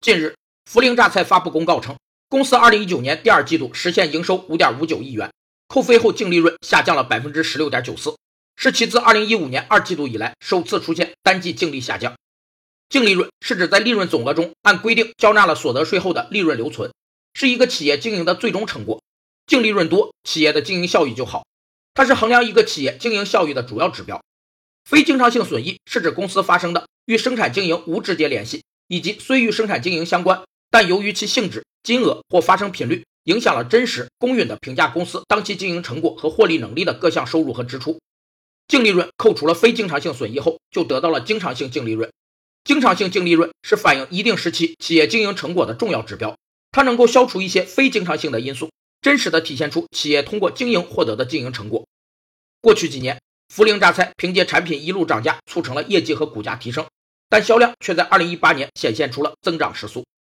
近日，涪陵榨菜发布公告称，公司2019年第二季度实现营收5.59亿元，扣非后净利润下降了16.94%，是其自2015年二季度以来首次出现单季净利下降。净利润是指在利润总额中按规定交纳了所得税后的利润留存，是一个企业经营的最终成果。净利润多，企业的经营效益就好，它是衡量一个企业经营效益的主要指标。非经常性损益是指公司发生的与生产经营无直接联系。以及虽与生产经营相关，但由于其性质、金额或发生频率影响了真实公允的评价公司当期经营成果和获利能力的各项收入和支出，净利润扣除了非经常性损益后，就得到了经常性净利润。经常性净利润是反映一定时期企业经营成果的重要指标，它能够消除一些非经常性的因素，真实的体现出企业通过经营获得的经营成果。过去几年，涪陵榨菜凭借产品一路涨价，促成了业绩和股价提升。但销量却在2018年显现出了增长时速。